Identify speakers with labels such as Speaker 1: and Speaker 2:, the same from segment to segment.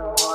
Speaker 1: Oh.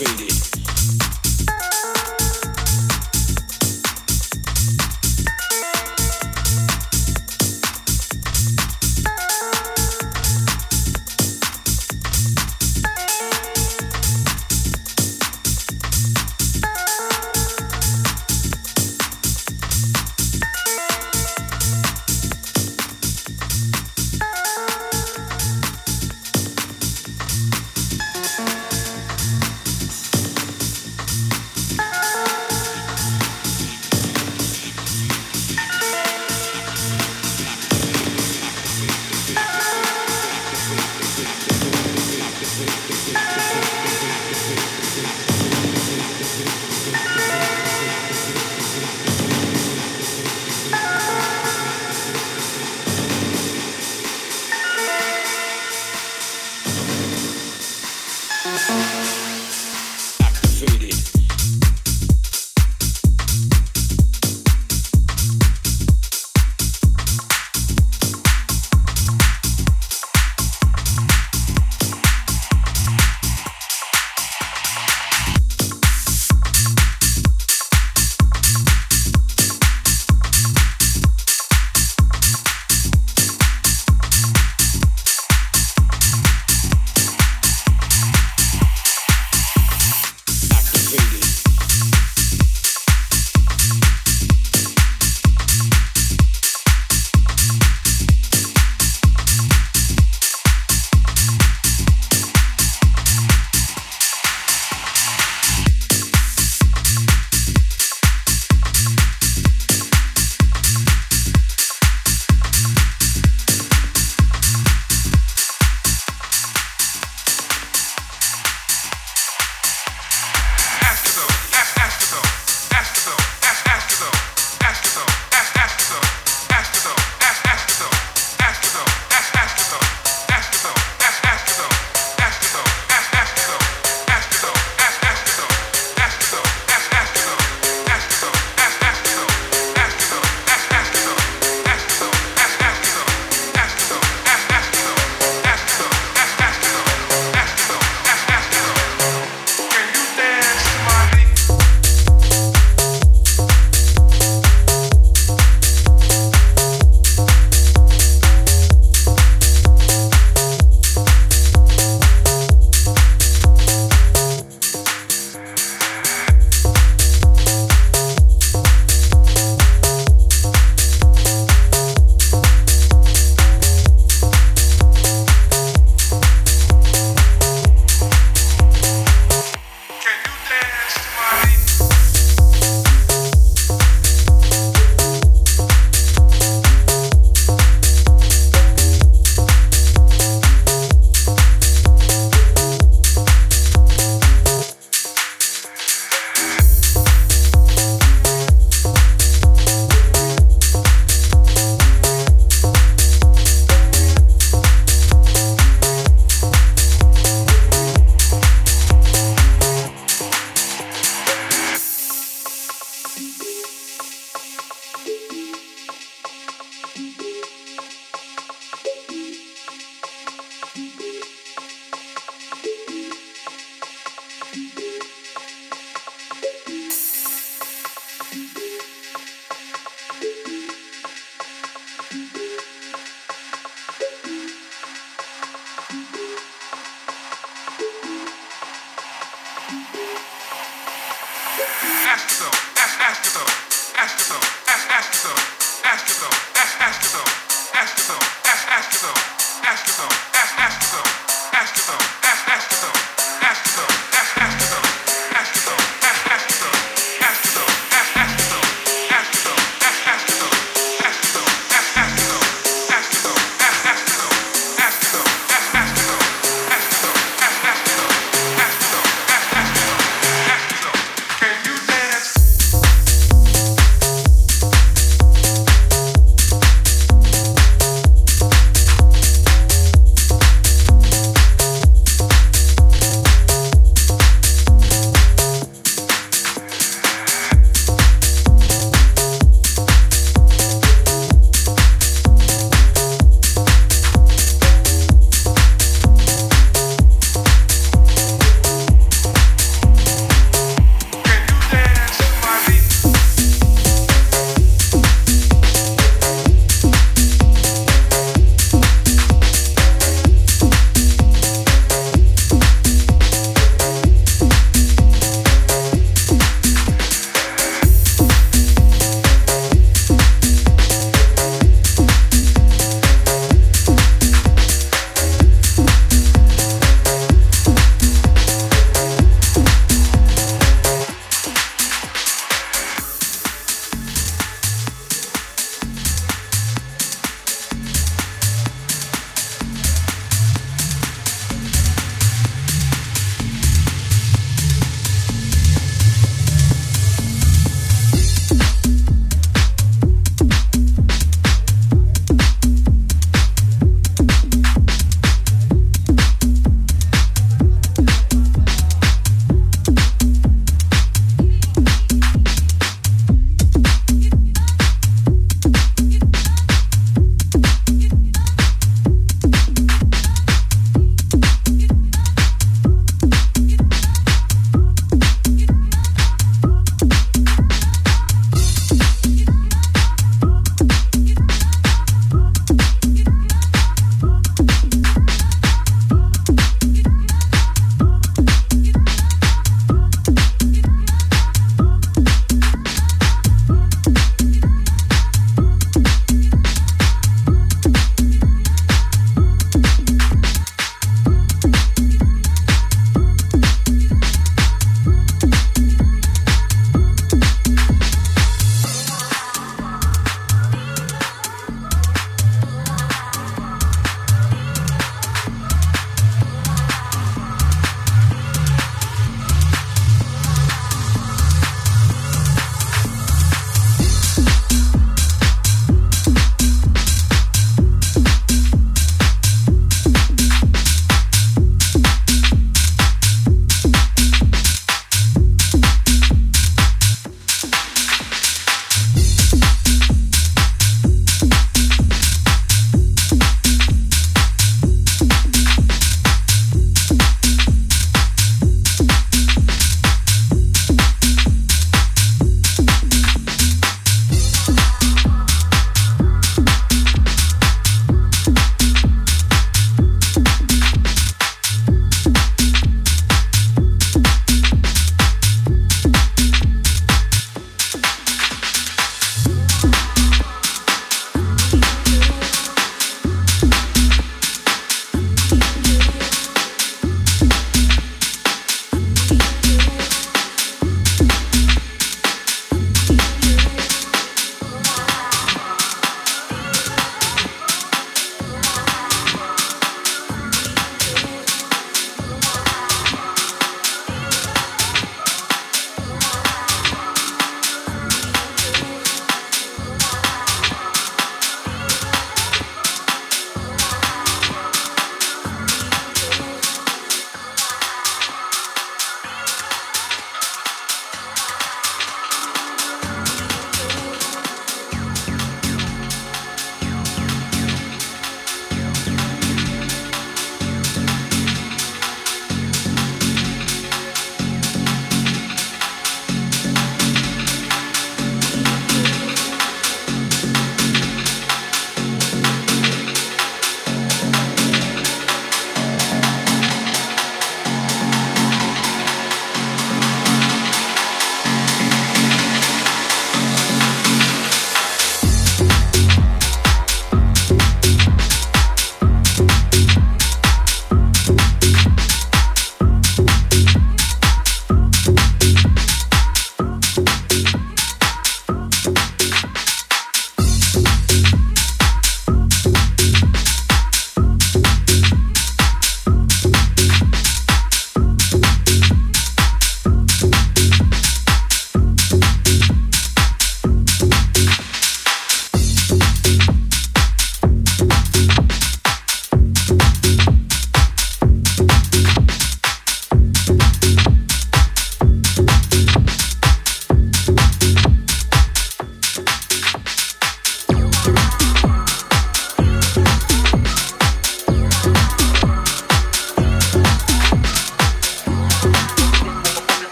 Speaker 1: Motivated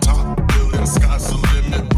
Speaker 1: Talk to the sky's the
Speaker 2: limit.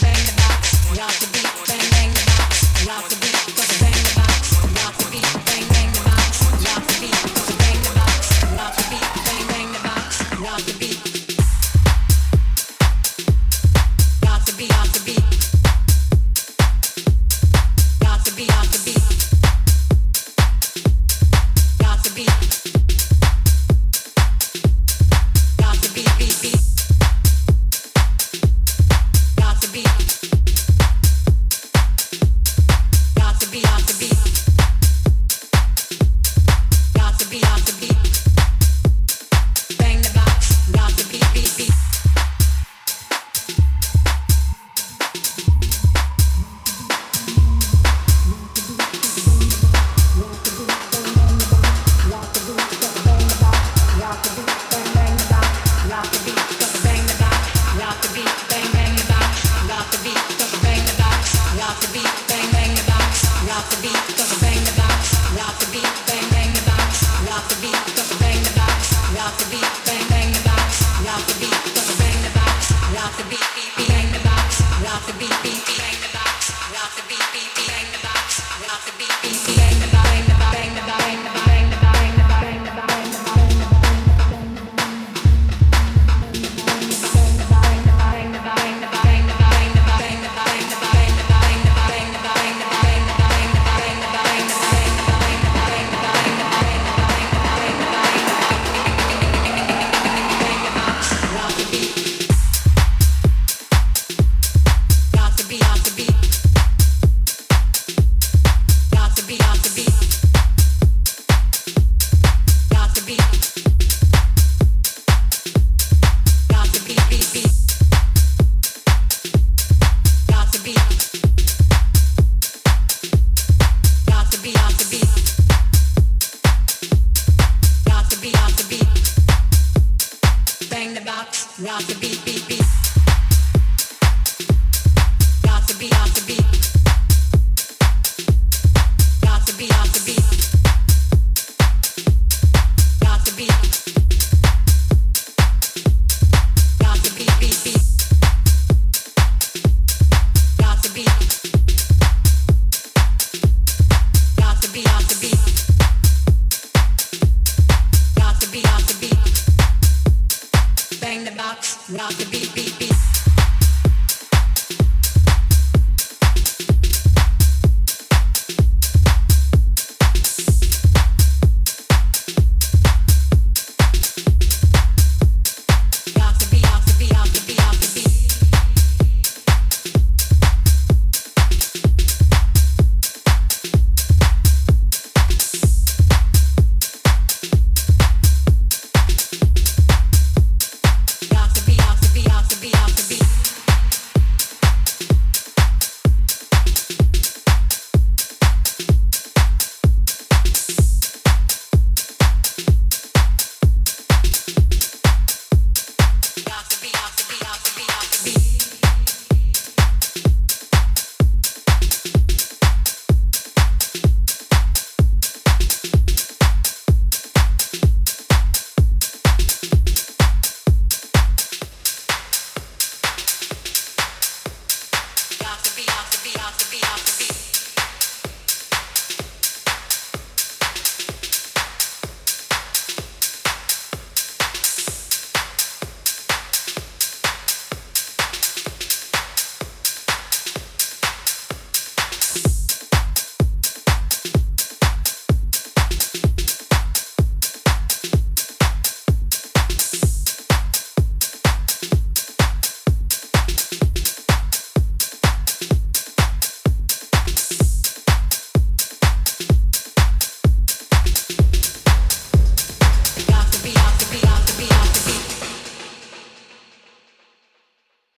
Speaker 2: Bang the box, rock the beat.